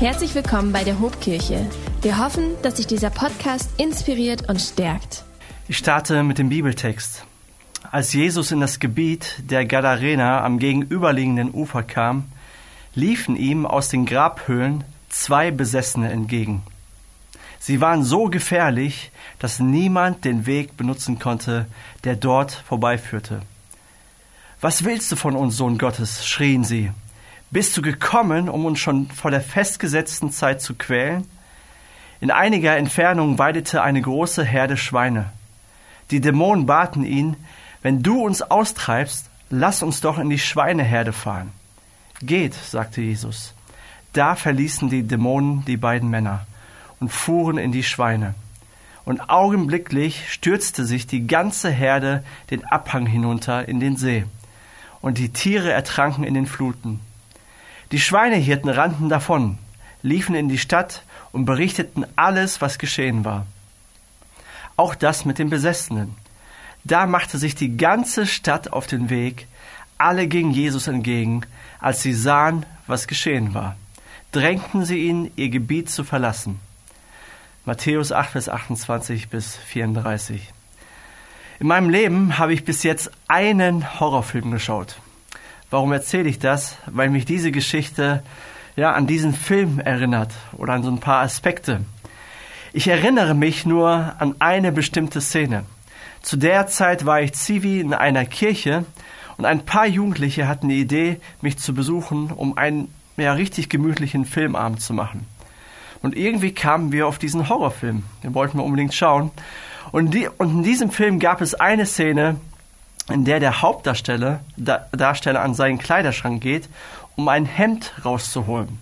Herzlich willkommen bei der Hobkirche. Wir hoffen, dass sich dieser Podcast inspiriert und stärkt. Ich starte mit dem Bibeltext. Als Jesus in das Gebiet der Gadarena am gegenüberliegenden Ufer kam, liefen ihm aus den Grabhöhlen zwei Besessene entgegen. Sie waren so gefährlich, dass niemand den Weg benutzen konnte, der dort vorbeiführte. Was willst du von uns, Sohn Gottes? schrien sie. Bist du gekommen, um uns schon vor der festgesetzten Zeit zu quälen? In einiger Entfernung weidete eine große Herde Schweine. Die Dämonen baten ihn, wenn du uns austreibst, lass uns doch in die Schweineherde fahren. Geht, sagte Jesus. Da verließen die Dämonen die beiden Männer und fuhren in die Schweine. Und augenblicklich stürzte sich die ganze Herde den Abhang hinunter in den See, und die Tiere ertranken in den Fluten. Die Schweinehirten rannten davon, liefen in die Stadt und berichteten alles, was geschehen war. Auch das mit den Besessenen. Da machte sich die ganze Stadt auf den Weg, alle gingen Jesus entgegen, als sie sahen, was geschehen war. Drängten sie ihn, ihr Gebiet zu verlassen. Matthäus 8, Vers 28 bis 34. In meinem Leben habe ich bis jetzt einen Horrorfilm geschaut. Warum erzähle ich das? Weil mich diese Geschichte ja an diesen Film erinnert oder an so ein paar Aspekte. Ich erinnere mich nur an eine bestimmte Szene. Zu der Zeit war ich Zivi in einer Kirche und ein paar Jugendliche hatten die Idee, mich zu besuchen, um einen ja, richtig gemütlichen Filmabend zu machen. Und irgendwie kamen wir auf diesen Horrorfilm. Den wollten wir unbedingt schauen. Und, die, und in diesem Film gab es eine Szene, in der der Hauptdarsteller da, Darsteller an seinen Kleiderschrank geht, um ein Hemd rauszuholen.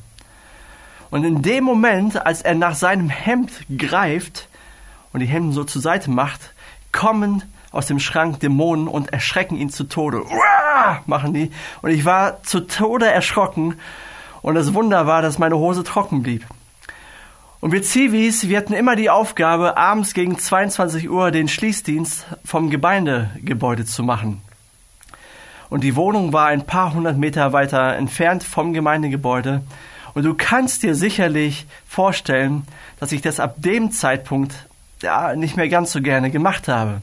Und in dem Moment, als er nach seinem Hemd greift und die Hemden so zur Seite macht, kommen aus dem Schrank Dämonen und erschrecken ihn zu Tode. Uah! machen die. Und ich war zu Tode erschrocken. Und das Wunder war, dass meine Hose trocken blieb. Und wir Zivis, wir hatten immer die Aufgabe, abends gegen 22 Uhr den Schließdienst vom Gemeindegebäude zu machen. Und die Wohnung war ein paar hundert Meter weiter entfernt vom Gemeindegebäude. Und du kannst dir sicherlich vorstellen, dass ich das ab dem Zeitpunkt ja, nicht mehr ganz so gerne gemacht habe.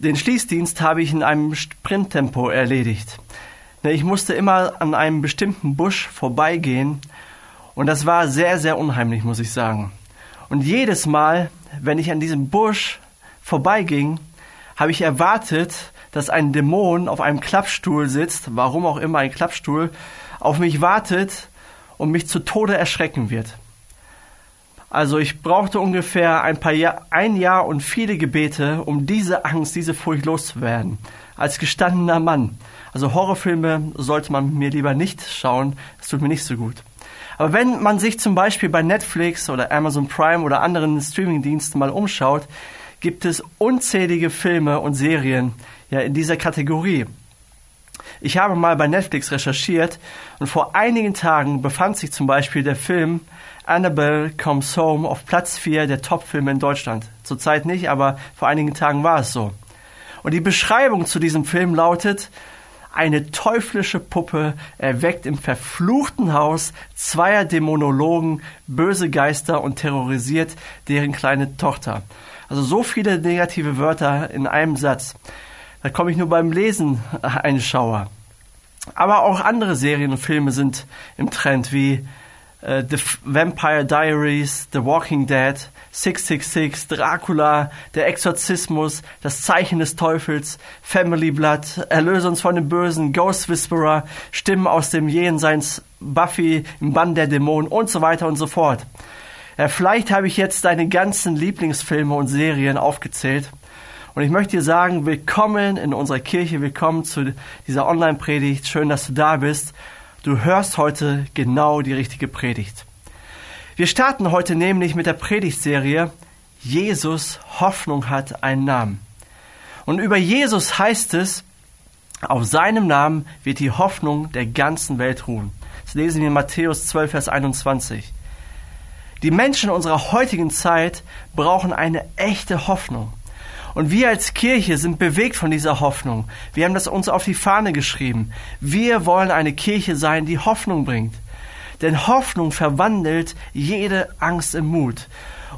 Den Schließdienst habe ich in einem Sprinttempo erledigt. Ich musste immer an einem bestimmten Busch vorbeigehen und das war sehr, sehr unheimlich, muss ich sagen. Und jedes Mal, wenn ich an diesem Busch vorbeiging, habe ich erwartet, dass ein Dämon auf einem Klappstuhl sitzt, warum auch immer ein Klappstuhl, auf mich wartet und mich zu Tode erschrecken wird. Also ich brauchte ungefähr ein paar Jahr, ein Jahr und viele Gebete, um diese Angst, diese Furcht loszuwerden. Als gestandener Mann. Also Horrorfilme sollte man mir lieber nicht schauen. Das tut mir nicht so gut. Aber wenn man sich zum Beispiel bei Netflix oder Amazon Prime oder anderen Streamingdiensten mal umschaut, gibt es unzählige Filme und Serien ja in dieser Kategorie. Ich habe mal bei Netflix recherchiert und vor einigen Tagen befand sich zum Beispiel der Film Annabelle Comes Home auf Platz 4 der Top-Filme in Deutschland. Zurzeit nicht, aber vor einigen Tagen war es so. Und die Beschreibung zu diesem Film lautet, eine teuflische Puppe erweckt im verfluchten Haus zweier Dämonologen böse Geister und terrorisiert deren kleine Tochter. Also so viele negative Wörter in einem Satz. Da komme ich nur beim Lesen einen Schauer. Aber auch andere Serien und Filme sind im Trend wie äh, The Vampire Diaries, The Walking Dead, 666, Dracula, Der Exorzismus, Das Zeichen des Teufels, Family Blood, Erlöse uns von dem Bösen, Ghost Whisperer, Stimmen aus dem Jenseits, Buffy im Bann der Dämonen und so weiter und so fort. Ja, vielleicht habe ich jetzt deine ganzen Lieblingsfilme und Serien aufgezählt. Und ich möchte dir sagen, willkommen in unserer Kirche, willkommen zu dieser Online-Predigt. Schön, dass du da bist. Du hörst heute genau die richtige Predigt. Wir starten heute nämlich mit der Predigtserie Jesus Hoffnung hat einen Namen. Und über Jesus heißt es, auf seinem Namen wird die Hoffnung der ganzen Welt ruhen. Das lesen wir in Matthäus 12, Vers 21. Die Menschen unserer heutigen Zeit brauchen eine echte Hoffnung. Und wir als Kirche sind bewegt von dieser Hoffnung. Wir haben das uns auf die Fahne geschrieben. Wir wollen eine Kirche sein, die Hoffnung bringt. Denn Hoffnung verwandelt jede Angst in Mut.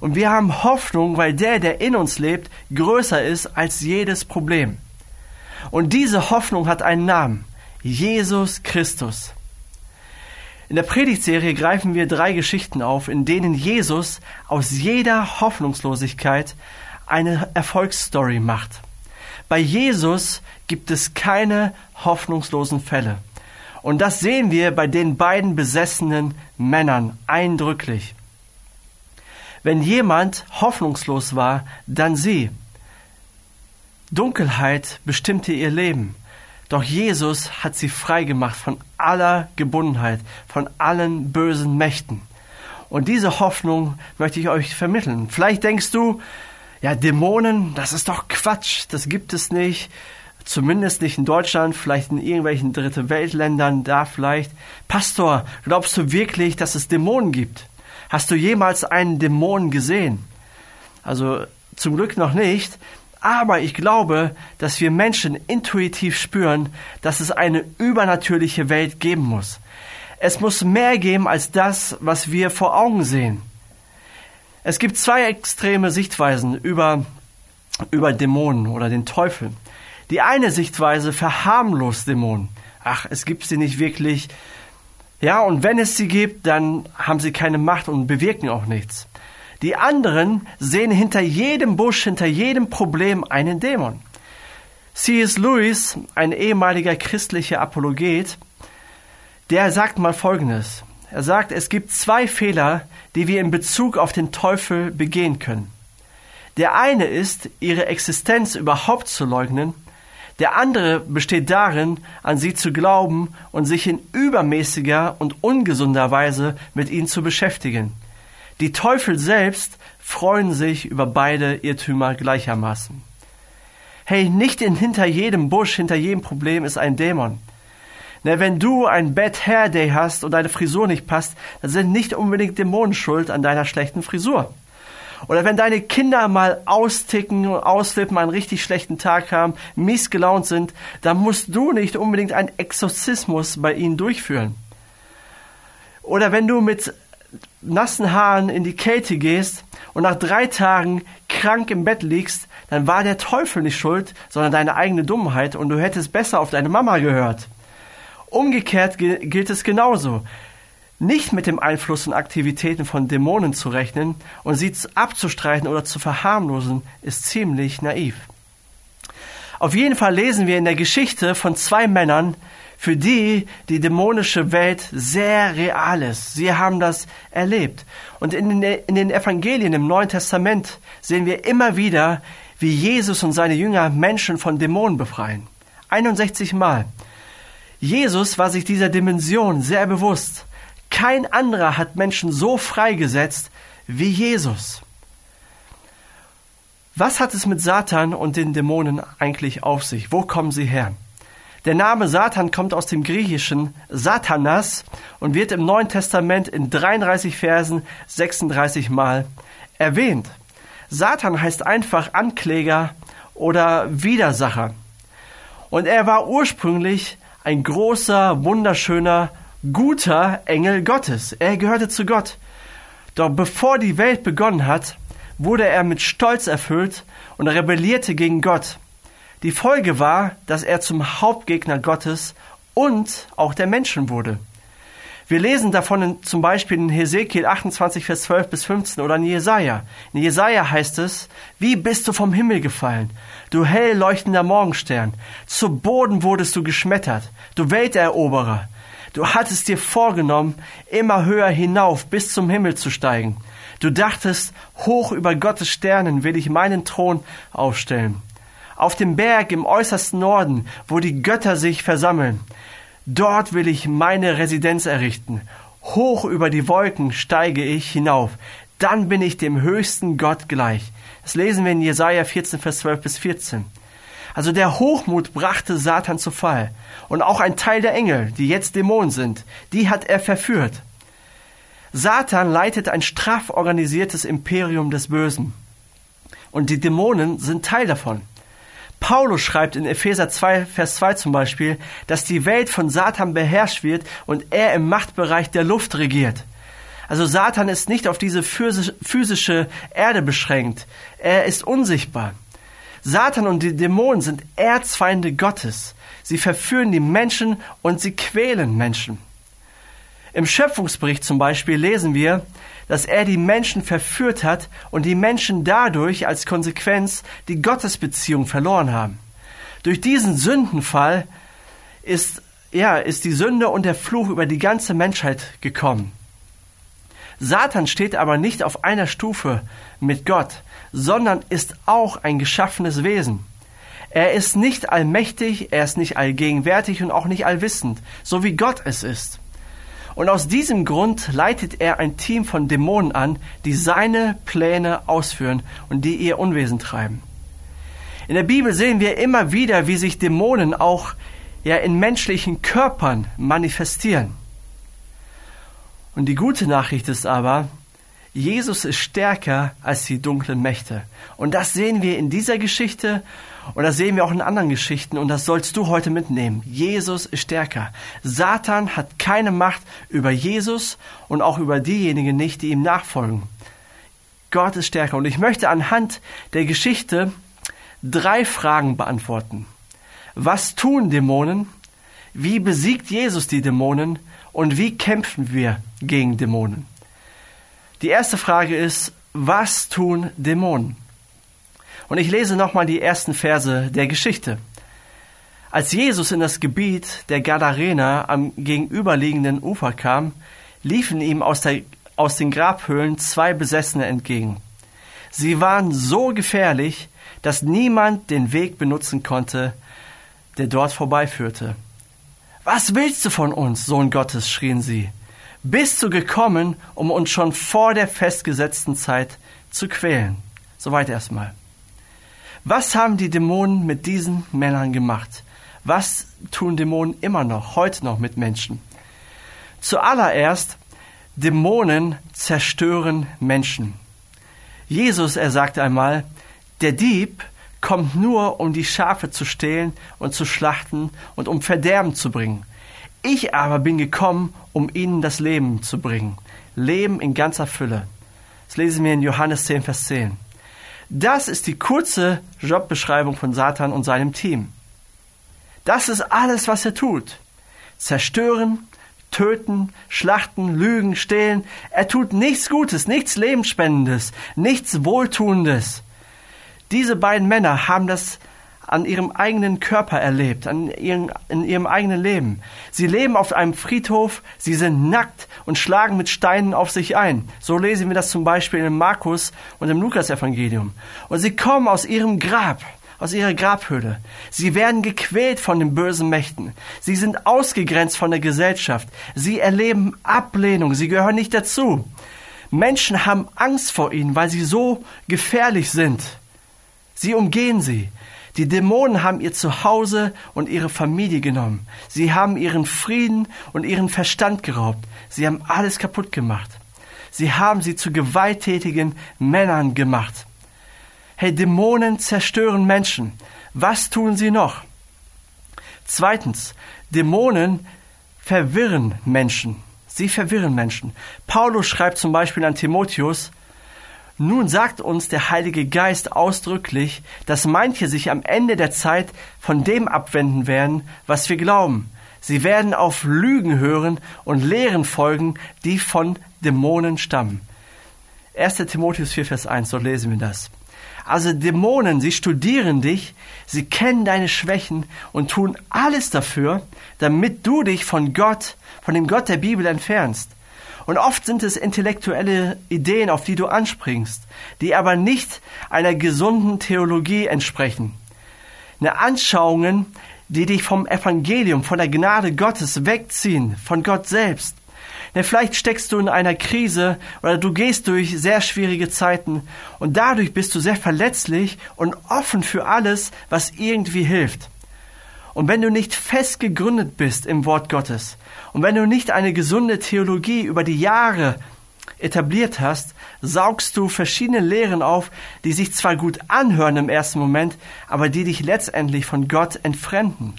Und wir haben Hoffnung, weil der, der in uns lebt, größer ist als jedes Problem. Und diese Hoffnung hat einen Namen. Jesus Christus. In der Predigtserie greifen wir drei Geschichten auf, in denen Jesus aus jeder Hoffnungslosigkeit eine Erfolgsstory macht. Bei Jesus gibt es keine hoffnungslosen Fälle. Und das sehen wir bei den beiden besessenen Männern eindrücklich. Wenn jemand hoffnungslos war, dann sie. Dunkelheit bestimmte ihr Leben. Doch Jesus hat sie frei gemacht von aller Gebundenheit, von allen bösen Mächten. Und diese Hoffnung möchte ich euch vermitteln. Vielleicht denkst du, ja, Dämonen, das ist doch Quatsch, das gibt es nicht. Zumindest nicht in Deutschland, vielleicht in irgendwelchen dritte Weltländern, da vielleicht. Pastor, glaubst du wirklich, dass es Dämonen gibt? Hast du jemals einen Dämon gesehen? Also zum Glück noch nicht, aber ich glaube, dass wir Menschen intuitiv spüren, dass es eine übernatürliche Welt geben muss. Es muss mehr geben als das, was wir vor Augen sehen. Es gibt zwei extreme Sichtweisen über, über Dämonen oder den Teufel. Die eine Sichtweise verharmlost Dämonen. Ach, es gibt sie nicht wirklich. Ja, und wenn es sie gibt, dann haben sie keine Macht und bewirken auch nichts. Die anderen sehen hinter jedem Busch, hinter jedem Problem einen Dämon. C.S. Lewis, ein ehemaliger christlicher Apologet, der sagt mal Folgendes. Er sagt, es gibt zwei Fehler, die wir in Bezug auf den Teufel begehen können. Der eine ist, ihre Existenz überhaupt zu leugnen der andere besteht darin, an sie zu glauben und sich in übermäßiger und ungesunder Weise mit ihnen zu beschäftigen. Die Teufel selbst freuen sich über beide Irrtümer gleichermaßen. Hey, nicht in hinter jedem Busch, hinter jedem Problem ist ein Dämon. Na, wenn du ein Bad Hair Day hast und deine Frisur nicht passt, dann sind nicht unbedingt Dämonen schuld an deiner schlechten Frisur. Oder wenn deine Kinder mal austicken, ausflippen, einen richtig schlechten Tag haben, mies gelaunt sind, dann musst du nicht unbedingt einen Exorzismus bei ihnen durchführen. Oder wenn du mit nassen Haaren in die Kälte gehst und nach drei Tagen krank im Bett liegst, dann war der Teufel nicht schuld, sondern deine eigene Dummheit und du hättest besser auf deine Mama gehört. Umgekehrt gilt es genauso nicht mit dem Einfluss und Aktivitäten von Dämonen zu rechnen und sie abzustreiten oder zu verharmlosen, ist ziemlich naiv. Auf jeden Fall lesen wir in der Geschichte von zwei Männern, für die die dämonische Welt sehr real ist. Sie haben das erlebt. Und in den Evangelien im Neuen Testament sehen wir immer wieder, wie Jesus und seine Jünger Menschen von Dämonen befreien. 61 Mal. Jesus war sich dieser Dimension sehr bewusst. Kein anderer hat Menschen so freigesetzt wie Jesus. Was hat es mit Satan und den Dämonen eigentlich auf sich? Wo kommen sie her? Der Name Satan kommt aus dem griechischen Satanas und wird im Neuen Testament in 33 Versen 36 Mal erwähnt. Satan heißt einfach Ankläger oder Widersacher. Und er war ursprünglich ein großer, wunderschöner guter Engel Gottes. Er gehörte zu Gott. Doch bevor die Welt begonnen hat, wurde er mit Stolz erfüllt und rebellierte gegen Gott. Die Folge war, dass er zum Hauptgegner Gottes und auch der Menschen wurde. Wir lesen davon in, zum Beispiel in Hesekiel 28, Vers 12 bis 15 oder in Jesaja. In Jesaja heißt es, wie bist du vom Himmel gefallen? Du hell leuchtender Morgenstern. Zu Boden wurdest du geschmettert. Du Welteroberer. Du hattest dir vorgenommen, immer höher hinauf bis zum Himmel zu steigen. Du dachtest, hoch über Gottes Sternen will ich meinen Thron aufstellen. Auf dem Berg im äußersten Norden, wo die Götter sich versammeln, dort will ich meine Residenz errichten. Hoch über die Wolken steige ich hinauf. Dann bin ich dem höchsten Gott gleich. Das lesen wir in Jesaja 14, Vers 12 bis 14. Also der Hochmut brachte Satan zu Fall. Und auch ein Teil der Engel, die jetzt Dämonen sind, die hat er verführt. Satan leitet ein straff organisiertes Imperium des Bösen. Und die Dämonen sind Teil davon. Paulus schreibt in Epheser 2, Vers 2 zum Beispiel, dass die Welt von Satan beherrscht wird und er im Machtbereich der Luft regiert. Also Satan ist nicht auf diese physische Erde beschränkt. Er ist unsichtbar. Satan und die Dämonen sind Erzfeinde Gottes. Sie verführen die Menschen und sie quälen Menschen. Im Schöpfungsbericht zum Beispiel lesen wir, dass er die Menschen verführt hat und die Menschen dadurch als Konsequenz die Gottesbeziehung verloren haben. Durch diesen Sündenfall ist, ja, ist die Sünde und der Fluch über die ganze Menschheit gekommen. Satan steht aber nicht auf einer Stufe mit Gott, sondern ist auch ein geschaffenes Wesen. Er ist nicht allmächtig, er ist nicht allgegenwärtig und auch nicht allwissend, so wie Gott es ist. Und aus diesem Grund leitet er ein Team von Dämonen an, die seine Pläne ausführen und die ihr Unwesen treiben. In der Bibel sehen wir immer wieder, wie sich Dämonen auch ja in menschlichen Körpern manifestieren. Und die gute Nachricht ist aber, Jesus ist stärker als die dunklen Mächte. Und das sehen wir in dieser Geschichte und das sehen wir auch in anderen Geschichten und das sollst du heute mitnehmen. Jesus ist stärker. Satan hat keine Macht über Jesus und auch über diejenigen nicht, die ihm nachfolgen. Gott ist stärker. Und ich möchte anhand der Geschichte drei Fragen beantworten. Was tun Dämonen? Wie besiegt Jesus die Dämonen? Und wie kämpfen wir gegen Dämonen? Die erste Frage ist, was tun Dämonen? Und ich lese nochmal die ersten Verse der Geschichte. Als Jesus in das Gebiet der Gadarener am gegenüberliegenden Ufer kam, liefen ihm aus, der, aus den Grabhöhlen zwei Besessene entgegen. Sie waren so gefährlich, dass niemand den Weg benutzen konnte, der dort vorbeiführte. Was willst du von uns, Sohn Gottes? schrien sie. Bist du gekommen, um uns schon vor der festgesetzten Zeit zu quälen? Soweit erstmal. Was haben die Dämonen mit diesen Männern gemacht? Was tun Dämonen immer noch, heute noch mit Menschen? Zuallererst, Dämonen zerstören Menschen. Jesus, er sagte einmal, der Dieb kommt nur, um die Schafe zu stehlen und zu schlachten und um Verderben zu bringen. Ich aber bin gekommen, um ihnen das Leben zu bringen. Leben in ganzer Fülle. Das lesen wir in Johannes 10, Vers 10. Das ist die kurze Jobbeschreibung von Satan und seinem Team. Das ist alles, was er tut. Zerstören, töten, schlachten, lügen, stehlen. Er tut nichts Gutes, nichts Lebensspendendes, nichts Wohltuendes. Diese beiden Männer haben das an ihrem eigenen Körper erlebt, an ihren, in ihrem eigenen Leben. Sie leben auf einem Friedhof, sie sind nackt und schlagen mit Steinen auf sich ein. So lesen wir das zum Beispiel im Markus und im Lukas-Evangelium. Und sie kommen aus ihrem Grab, aus ihrer Grabhöhle. Sie werden gequält von den bösen Mächten. Sie sind ausgegrenzt von der Gesellschaft. Sie erleben Ablehnung. Sie gehören nicht dazu. Menschen haben Angst vor ihnen, weil sie so gefährlich sind. Sie umgehen sie. Die Dämonen haben ihr Zuhause und ihre Familie genommen. Sie haben ihren Frieden und ihren Verstand geraubt. Sie haben alles kaputt gemacht. Sie haben sie zu gewalttätigen Männern gemacht. Hey, Dämonen zerstören Menschen. Was tun sie noch? Zweitens, Dämonen verwirren Menschen. Sie verwirren Menschen. Paulus schreibt zum Beispiel an Timotheus, nun sagt uns der Heilige Geist ausdrücklich, dass manche sich am Ende der Zeit von dem abwenden werden, was wir glauben. Sie werden auf Lügen hören und Lehren folgen, die von Dämonen stammen. 1. Timotheus 4, Vers 1, so lesen wir das. Also Dämonen, sie studieren dich, sie kennen deine Schwächen und tun alles dafür, damit du dich von Gott, von dem Gott der Bibel entfernst. Und oft sind es intellektuelle Ideen, auf die du anspringst, die aber nicht einer gesunden Theologie entsprechen. Eine Anschauungen, die dich vom Evangelium, von der Gnade Gottes wegziehen, von Gott selbst. Denn vielleicht steckst du in einer Krise oder du gehst durch sehr schwierige Zeiten und dadurch bist du sehr verletzlich und offen für alles, was irgendwie hilft. Und wenn du nicht fest gegründet bist im Wort Gottes und wenn du nicht eine gesunde Theologie über die Jahre etabliert hast, saugst du verschiedene Lehren auf, die sich zwar gut anhören im ersten Moment, aber die dich letztendlich von Gott entfremden.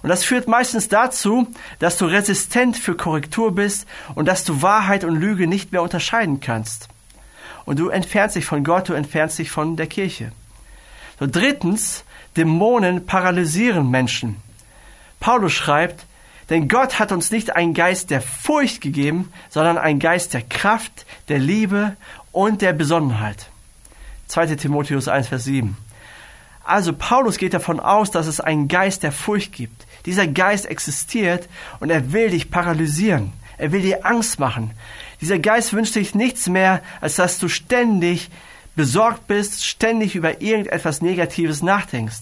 Und das führt meistens dazu, dass du resistent für Korrektur bist und dass du Wahrheit und Lüge nicht mehr unterscheiden kannst. Und du entfernst dich von Gott, du entfernst dich von der Kirche. So, drittens, Dämonen paralysieren Menschen. Paulus schreibt, denn Gott hat uns nicht einen Geist der Furcht gegeben, sondern einen Geist der Kraft, der Liebe und der Besonnenheit. 2. Timotheus 1, Vers 7. Also Paulus geht davon aus, dass es einen Geist der Furcht gibt. Dieser Geist existiert und er will dich paralysieren. Er will dir Angst machen. Dieser Geist wünscht sich nichts mehr, als dass du ständig besorgt bist, ständig über irgendetwas Negatives nachdenkst.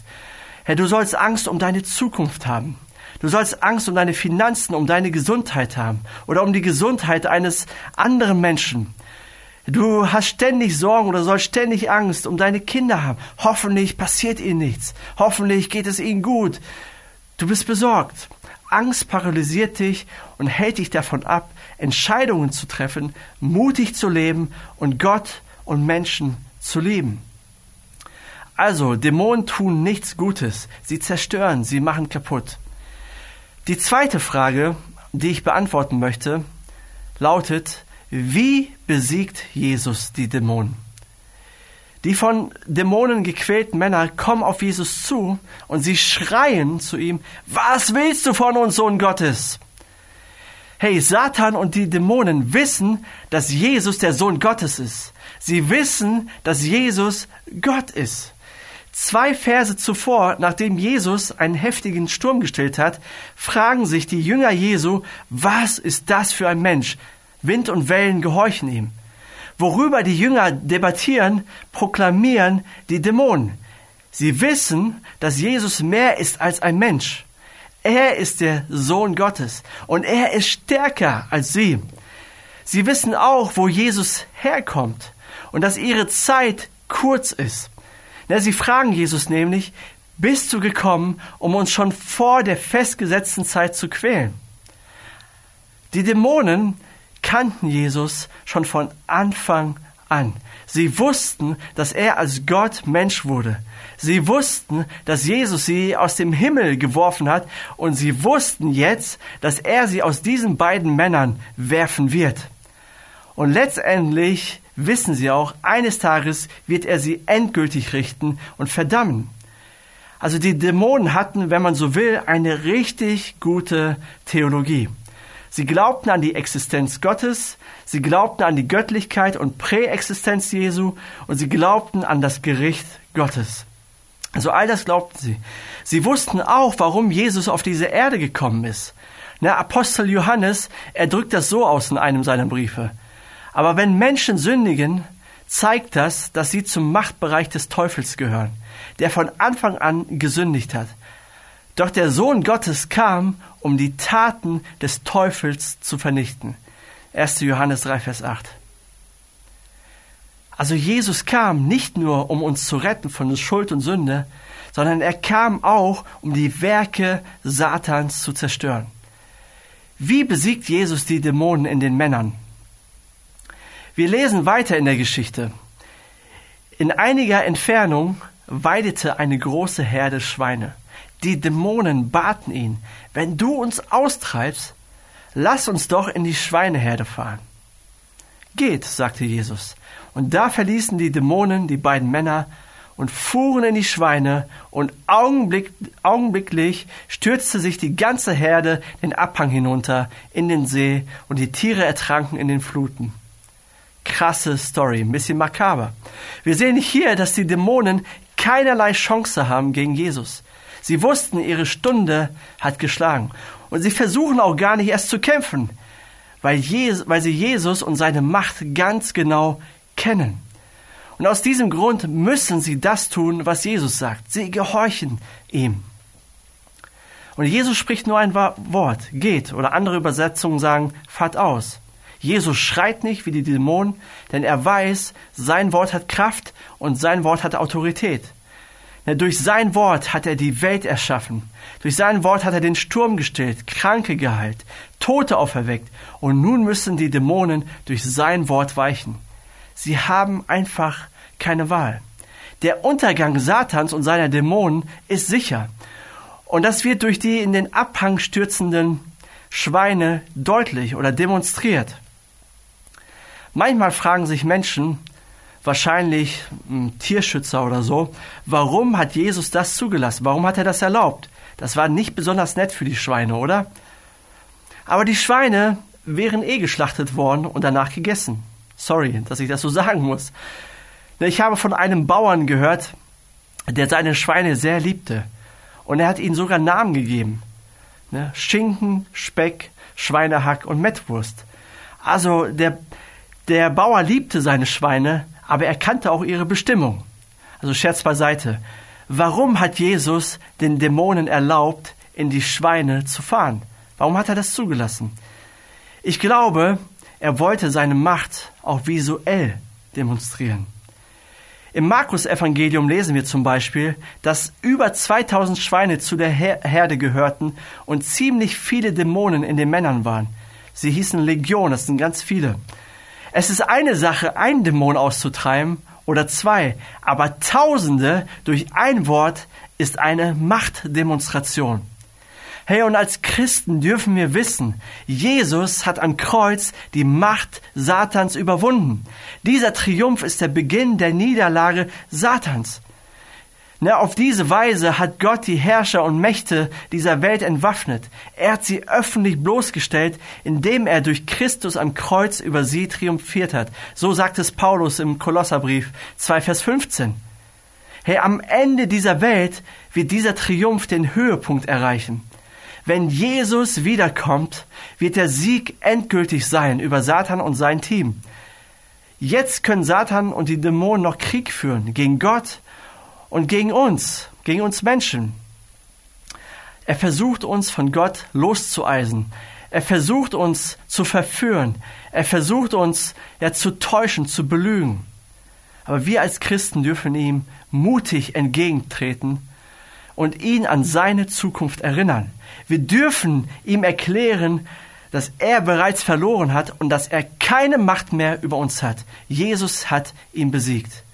Herr, du sollst Angst um deine Zukunft haben. Du sollst Angst um deine Finanzen, um deine Gesundheit haben oder um die Gesundheit eines anderen Menschen. Du hast ständig Sorgen oder sollst ständig Angst um deine Kinder haben. Hoffentlich passiert ihnen nichts. Hoffentlich geht es ihnen gut. Du bist besorgt. Angst paralysiert dich und hält dich davon ab, Entscheidungen zu treffen, mutig zu leben und Gott und Menschen zu lieben. Also, Dämonen tun nichts Gutes. Sie zerstören, sie machen kaputt. Die zweite Frage, die ich beantworten möchte, lautet, wie besiegt Jesus die Dämonen? Die von Dämonen gequälten Männer kommen auf Jesus zu und sie schreien zu ihm, was willst du von uns, Sohn Gottes? Hey, Satan und die Dämonen wissen, dass Jesus der Sohn Gottes ist. Sie wissen, dass Jesus Gott ist. Zwei Verse zuvor, nachdem Jesus einen heftigen Sturm gestillt hat, fragen sich die Jünger Jesu, was ist das für ein Mensch? Wind und Wellen gehorchen ihm. Worüber die Jünger debattieren, proklamieren die Dämonen. Sie wissen, dass Jesus mehr ist als ein Mensch. Er ist der Sohn Gottes und er ist stärker als sie. Sie wissen auch, wo Jesus herkommt und dass ihre Zeit kurz ist. Sie fragen Jesus nämlich, bist du gekommen, um uns schon vor der festgesetzten Zeit zu quälen? Die Dämonen kannten Jesus schon von Anfang an. Sie wussten, dass er als Gott Mensch wurde. Sie wussten, dass Jesus sie aus dem Himmel geworfen hat und sie wussten jetzt, dass er sie aus diesen beiden Männern werfen wird. Und letztendlich wissen sie auch, eines Tages wird er sie endgültig richten und verdammen. Also die Dämonen hatten, wenn man so will, eine richtig gute Theologie. Sie glaubten an die Existenz Gottes, sie glaubten an die Göttlichkeit und Präexistenz Jesu und sie glaubten an das Gericht Gottes. Also all das glaubten sie. Sie wussten auch, warum Jesus auf diese Erde gekommen ist. Der Apostel Johannes, er drückt das so aus in einem seiner Briefe. Aber wenn Menschen sündigen, zeigt das, dass sie zum Machtbereich des Teufels gehören, der von Anfang an gesündigt hat. Doch der Sohn Gottes kam, um die Taten des Teufels zu vernichten. 1. Johannes 3, Vers 8. Also Jesus kam nicht nur, um uns zu retten von Schuld und Sünde, sondern er kam auch, um die Werke Satans zu zerstören. Wie besiegt Jesus die Dämonen in den Männern? Wir lesen weiter in der Geschichte. In einiger Entfernung weidete eine große Herde Schweine. Die Dämonen baten ihn, wenn du uns austreibst, lass uns doch in die Schweineherde fahren. Geht, sagte Jesus. Und da verließen die Dämonen die beiden Männer und fuhren in die Schweine, und augenblick, augenblicklich stürzte sich die ganze Herde den Abhang hinunter in den See, und die Tiere ertranken in den Fluten. Krasse Story, ein bisschen makaber. Wir sehen hier, dass die Dämonen keinerlei Chance haben gegen Jesus. Sie wussten, ihre Stunde hat geschlagen. Und sie versuchen auch gar nicht erst zu kämpfen, weil, Jesus, weil sie Jesus und seine Macht ganz genau kennen. Und aus diesem Grund müssen sie das tun, was Jesus sagt. Sie gehorchen ihm. Und Jesus spricht nur ein Wort, geht, oder andere Übersetzungen sagen, fahrt aus. Jesus schreit nicht wie die Dämonen, denn er weiß, sein Wort hat Kraft und sein Wort hat Autorität. Durch sein Wort hat er die Welt erschaffen. Durch sein Wort hat er den Sturm gestillt, Kranke geheilt, Tote auferweckt. Und nun müssen die Dämonen durch sein Wort weichen. Sie haben einfach keine Wahl. Der Untergang Satans und seiner Dämonen ist sicher. Und das wird durch die in den Abhang stürzenden Schweine deutlich oder demonstriert. Manchmal fragen sich Menschen, wahrscheinlich ein Tierschützer oder so, warum hat Jesus das zugelassen? Warum hat er das erlaubt? Das war nicht besonders nett für die Schweine, oder? Aber die Schweine wären eh geschlachtet worden und danach gegessen. Sorry, dass ich das so sagen muss. Ich habe von einem Bauern gehört, der seine Schweine sehr liebte. Und er hat ihnen sogar Namen gegeben. Ne? Schinken, Speck, Schweinehack und Mettwurst. Also der, der Bauer liebte seine Schweine, aber er kannte auch ihre Bestimmung. Also Scherz beiseite. Warum hat Jesus den Dämonen erlaubt, in die Schweine zu fahren? Warum hat er das zugelassen? Ich glaube, er wollte seine Macht auch visuell demonstrieren. Im Markus-Evangelium lesen wir zum Beispiel, dass über 2000 Schweine zu der Herde gehörten und ziemlich viele Dämonen in den Männern waren. Sie hießen Legion, das sind ganz viele. Es ist eine Sache, einen Dämon auszutreiben oder zwei, aber Tausende durch ein Wort ist eine Machtdemonstration. Hey, und als Christen dürfen wir wissen, Jesus hat am Kreuz die Macht Satans überwunden. Dieser Triumph ist der Beginn der Niederlage Satans. Na, auf diese Weise hat Gott die Herrscher und Mächte dieser Welt entwaffnet. Er hat sie öffentlich bloßgestellt, indem er durch Christus am Kreuz über sie triumphiert hat. So sagt es Paulus im Kolosserbrief 2 Vers 15. Hey, am Ende dieser Welt wird dieser Triumph den Höhepunkt erreichen. Wenn Jesus wiederkommt, wird der Sieg endgültig sein über Satan und sein Team. Jetzt können Satan und die Dämonen noch Krieg führen gegen Gott und gegen uns, gegen uns Menschen. Er versucht uns von Gott loszueisen. Er versucht uns zu verführen. Er versucht uns ja zu täuschen, zu belügen. Aber wir als Christen dürfen ihm mutig entgegentreten und ihn an seine Zukunft erinnern. Wir dürfen ihm erklären, dass er bereits verloren hat und dass er keine Macht mehr über uns hat. Jesus hat ihn besiegt.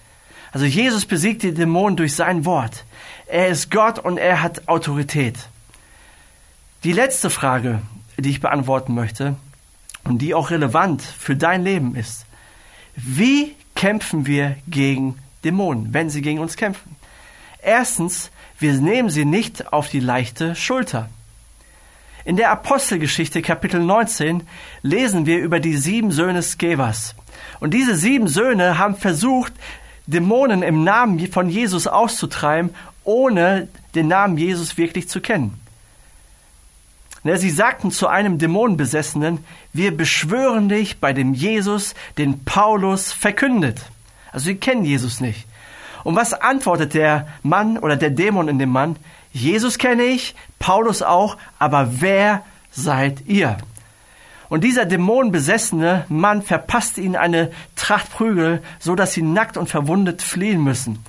Also Jesus besiegt die Dämonen durch sein Wort. Er ist Gott und er hat Autorität. Die letzte Frage, die ich beantworten möchte und die auch relevant für dein Leben ist. Wie kämpfen wir gegen Dämonen, wenn sie gegen uns kämpfen? Erstens, wir nehmen sie nicht auf die leichte Schulter. In der Apostelgeschichte Kapitel 19 lesen wir über die sieben Söhne Skevas. Und diese sieben Söhne haben versucht, Dämonen im Namen von Jesus auszutreiben, ohne den Namen Jesus wirklich zu kennen. Ne, sie sagten zu einem Dämonenbesessenen, wir beschwören dich bei dem Jesus, den Paulus verkündet. Also sie kennen Jesus nicht. Und was antwortet der Mann oder der Dämon in dem Mann? Jesus kenne ich, Paulus auch, aber wer seid ihr? Und dieser dämonenbesessene Mann verpasste ihnen eine Tracht Prügel, so dass sie nackt und verwundet fliehen müssen.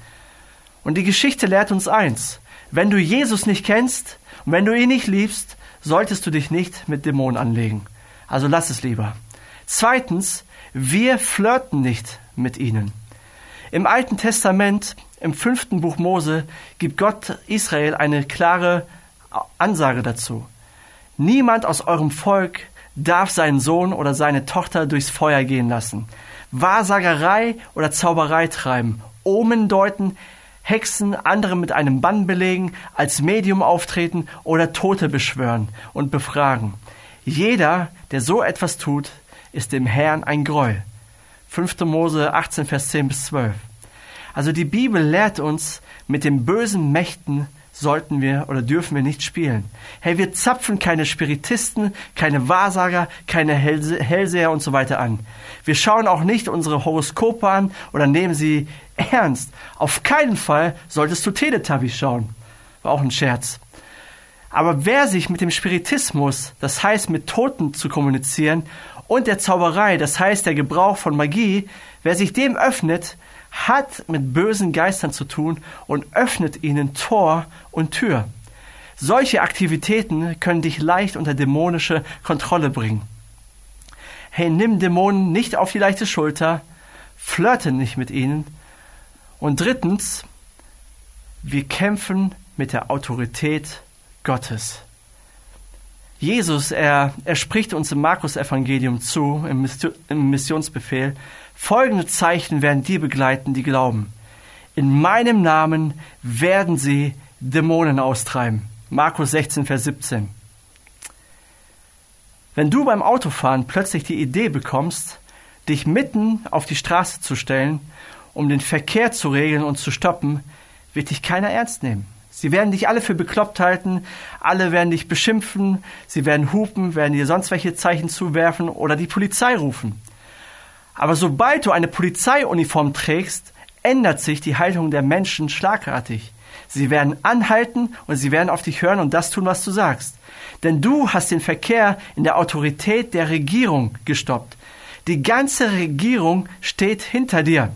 Und die Geschichte lehrt uns eins. Wenn du Jesus nicht kennst und wenn du ihn nicht liebst, solltest du dich nicht mit Dämonen anlegen. Also lass es lieber. Zweitens, wir flirten nicht mit ihnen. Im Alten Testament im fünften Buch Mose gibt Gott Israel eine klare Ansage dazu. Niemand aus eurem Volk darf seinen Sohn oder seine Tochter durchs Feuer gehen lassen, Wahrsagerei oder Zauberei treiben, Omen deuten, Hexen andere mit einem Bann belegen, als Medium auftreten oder Tote beschwören und befragen. Jeder, der so etwas tut, ist dem Herrn ein Gräuel. 5. Mose 18, Vers 10 bis 12. Also die Bibel lehrt uns, mit den bösen Mächten sollten wir oder dürfen wir nicht spielen. Hey, wir zapfen keine Spiritisten, keine Wahrsager, keine Hellseher und so weiter an. Wir schauen auch nicht unsere Horoskope an oder nehmen sie ernst. Auf keinen Fall solltest du Teletubbies schauen. War auch ein Scherz. Aber wer sich mit dem Spiritismus, das heißt mit Toten zu kommunizieren, und der Zauberei, das heißt der Gebrauch von Magie, wer sich dem öffnet, hat mit bösen Geistern zu tun und öffnet ihnen Tor und Tür. Solche Aktivitäten können dich leicht unter dämonische Kontrolle bringen. Hey, nimm Dämonen nicht auf die leichte Schulter, flirte nicht mit ihnen. Und drittens, wir kämpfen mit der Autorität Gottes. Jesus, er, er spricht uns im Markus-Evangelium zu, im, im Missionsbefehl, folgende Zeichen werden die begleiten, die glauben. In meinem Namen werden sie Dämonen austreiben. Markus 16, Vers 17. Wenn du beim Autofahren plötzlich die Idee bekommst, dich mitten auf die Straße zu stellen, um den Verkehr zu regeln und zu stoppen, wird dich keiner ernst nehmen. Sie werden dich alle für bekloppt halten, alle werden dich beschimpfen, sie werden hupen, werden dir sonst welche Zeichen zuwerfen oder die Polizei rufen. Aber sobald du eine Polizeiuniform trägst, ändert sich die Haltung der Menschen schlagartig. Sie werden anhalten und sie werden auf dich hören und das tun, was du sagst. Denn du hast den Verkehr in der Autorität der Regierung gestoppt. Die ganze Regierung steht hinter dir.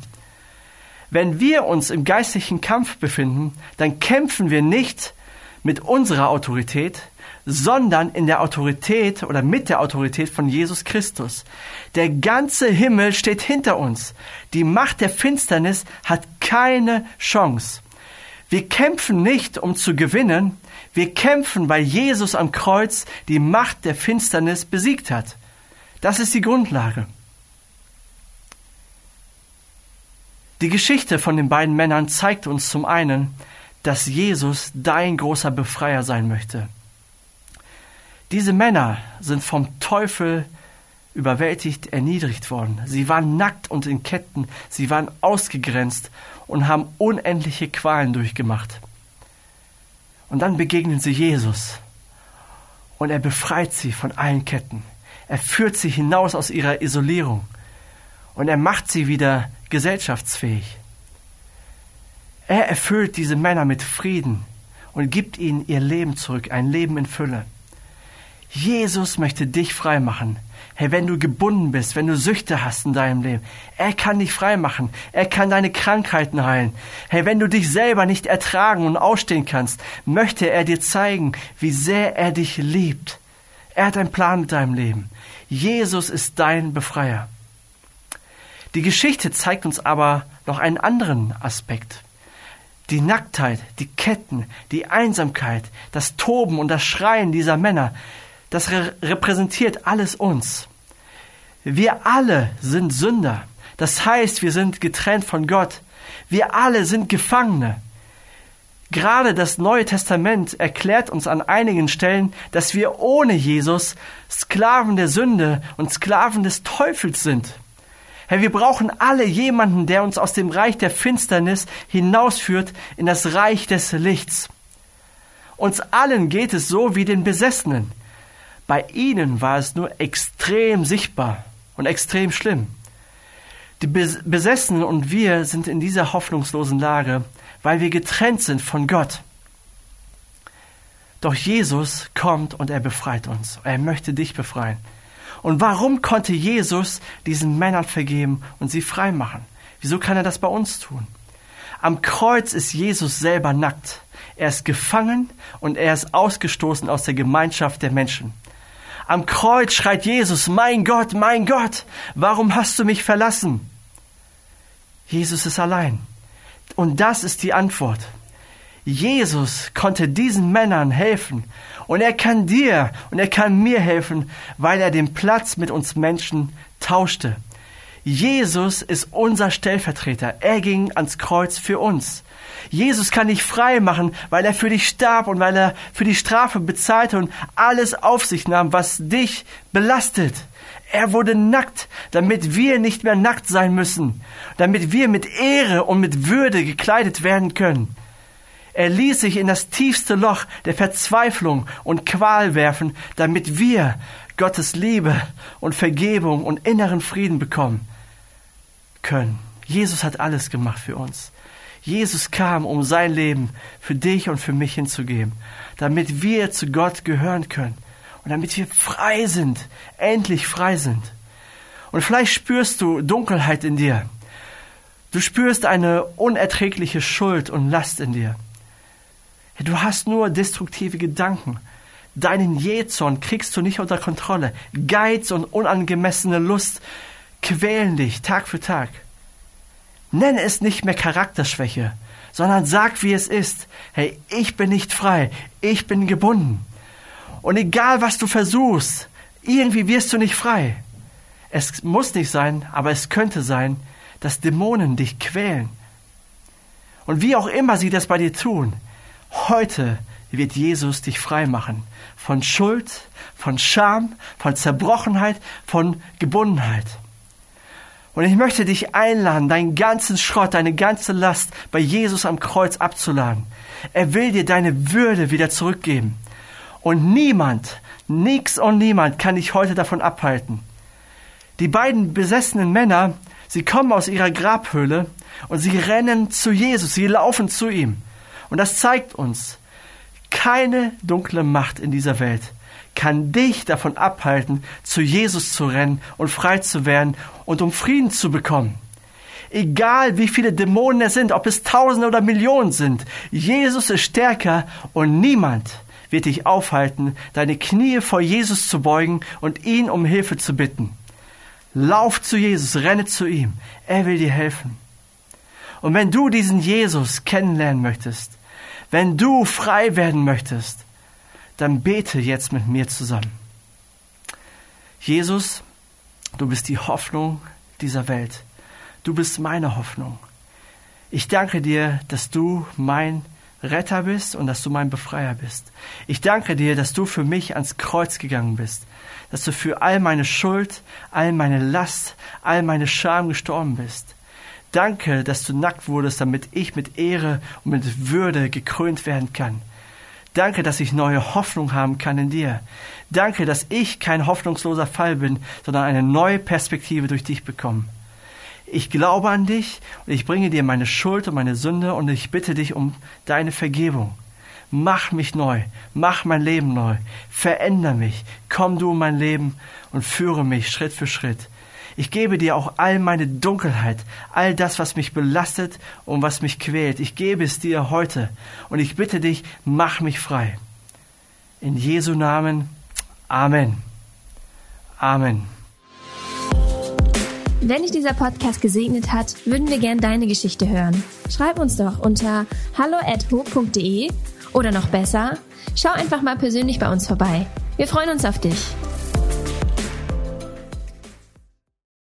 Wenn wir uns im geistlichen Kampf befinden, dann kämpfen wir nicht mit unserer Autorität, sondern in der Autorität oder mit der Autorität von Jesus Christus. Der ganze Himmel steht hinter uns. Die Macht der Finsternis hat keine Chance. Wir kämpfen nicht, um zu gewinnen, wir kämpfen, weil Jesus am Kreuz die Macht der Finsternis besiegt hat. Das ist die Grundlage. Die Geschichte von den beiden Männern zeigt uns zum einen, dass Jesus dein großer Befreier sein möchte. Diese Männer sind vom Teufel überwältigt, erniedrigt worden. Sie waren nackt und in Ketten, sie waren ausgegrenzt und haben unendliche Qualen durchgemacht. Und dann begegnen sie Jesus und er befreit sie von allen Ketten. Er führt sie hinaus aus ihrer Isolierung und er macht sie wieder gesellschaftsfähig. Er erfüllt diese Männer mit Frieden und gibt ihnen ihr Leben zurück, ein Leben in Fülle. Jesus möchte dich frei machen. Hey, wenn du gebunden bist, wenn du Süchte hast in deinem Leben, er kann dich frei machen. Er kann deine Krankheiten heilen. Hey, wenn du dich selber nicht ertragen und ausstehen kannst, möchte er dir zeigen, wie sehr er dich liebt. Er hat einen Plan mit deinem Leben. Jesus ist dein Befreier. Die Geschichte zeigt uns aber noch einen anderen Aspekt. Die Nacktheit, die Ketten, die Einsamkeit, das Toben und das Schreien dieser Männer, das re repräsentiert alles uns. Wir alle sind Sünder. Das heißt, wir sind getrennt von Gott. Wir alle sind Gefangene. Gerade das Neue Testament erklärt uns an einigen Stellen, dass wir ohne Jesus Sklaven der Sünde und Sklaven des Teufels sind. Herr, wir brauchen alle jemanden, der uns aus dem Reich der Finsternis hinausführt in das Reich des Lichts. Uns allen geht es so wie den Besessenen. Bei ihnen war es nur extrem sichtbar und extrem schlimm. Die Besessenen und wir sind in dieser hoffnungslosen Lage, weil wir getrennt sind von Gott. Doch Jesus kommt und er befreit uns. Er möchte dich befreien. Und warum konnte Jesus diesen Männern vergeben und sie frei machen? Wieso kann er das bei uns tun? Am Kreuz ist Jesus selber nackt. Er ist gefangen und er ist ausgestoßen aus der Gemeinschaft der Menschen. Am Kreuz schreit Jesus, mein Gott, mein Gott, warum hast du mich verlassen? Jesus ist allein. Und das ist die Antwort. Jesus konnte diesen Männern helfen und er kann dir und er kann mir helfen, weil er den Platz mit uns Menschen tauschte. Jesus ist unser Stellvertreter. Er ging ans Kreuz für uns. Jesus kann dich frei machen, weil er für dich starb und weil er für die Strafe bezahlte und alles auf sich nahm, was dich belastet. Er wurde nackt, damit wir nicht mehr nackt sein müssen, damit wir mit Ehre und mit Würde gekleidet werden können. Er ließ sich in das tiefste Loch der Verzweiflung und Qual werfen, damit wir Gottes Liebe und Vergebung und inneren Frieden bekommen können. Jesus hat alles gemacht für uns. Jesus kam, um sein Leben für dich und für mich hinzugeben, damit wir zu Gott gehören können und damit wir frei sind, endlich frei sind. Und vielleicht spürst du Dunkelheit in dir. Du spürst eine unerträgliche Schuld und Last in dir. Du hast nur destruktive Gedanken. Deinen Jähzorn kriegst du nicht unter Kontrolle. Geiz und unangemessene Lust quälen dich Tag für Tag. Nenne es nicht mehr Charakterschwäche, sondern sag, wie es ist. Hey, ich bin nicht frei, ich bin gebunden. Und egal, was du versuchst, irgendwie wirst du nicht frei. Es muss nicht sein, aber es könnte sein, dass Dämonen dich quälen. Und wie auch immer sie das bei dir tun, heute wird Jesus dich frei machen von Schuld, von Scham, von Zerbrochenheit, von Gebundenheit. Und ich möchte dich einladen, deinen ganzen Schrott, deine ganze Last bei Jesus am Kreuz abzuladen. Er will dir deine Würde wieder zurückgeben. Und niemand, nix und niemand kann dich heute davon abhalten. Die beiden besessenen Männer, sie kommen aus ihrer Grabhöhle und sie rennen zu Jesus, sie laufen zu ihm. Und das zeigt uns, keine dunkle Macht in dieser Welt kann dich davon abhalten, zu Jesus zu rennen und frei zu werden und um Frieden zu bekommen. Egal wie viele Dämonen es sind, ob es Tausende oder Millionen sind, Jesus ist stärker und niemand wird dich aufhalten, deine Knie vor Jesus zu beugen und ihn um Hilfe zu bitten. Lauf zu Jesus, renne zu ihm. Er will dir helfen. Und wenn du diesen Jesus kennenlernen möchtest, wenn du frei werden möchtest, dann bete jetzt mit mir zusammen. Jesus, du bist die Hoffnung dieser Welt. Du bist meine Hoffnung. Ich danke dir, dass du mein Retter bist und dass du mein Befreier bist. Ich danke dir, dass du für mich ans Kreuz gegangen bist, dass du für all meine Schuld, all meine Last, all meine Scham gestorben bist. Danke, dass du nackt wurdest, damit ich mit Ehre und mit Würde gekrönt werden kann. Danke, dass ich neue Hoffnung haben kann in dir. Danke, dass ich kein hoffnungsloser Fall bin, sondern eine neue Perspektive durch dich bekomme. Ich glaube an dich und ich bringe dir meine Schuld und meine Sünde und ich bitte dich um deine Vergebung. Mach mich neu, mach mein Leben neu, veränder mich, komm du in mein Leben und führe mich Schritt für Schritt. Ich gebe dir auch all meine Dunkelheit, all das, was mich belastet und was mich quält. Ich gebe es dir heute und ich bitte dich, mach mich frei. In Jesu Namen. Amen. Amen. Wenn dich dieser Podcast gesegnet hat, würden wir gern deine Geschichte hören. Schreib uns doch unter hallo@ho.de oder noch besser, schau einfach mal persönlich bei uns vorbei. Wir freuen uns auf dich.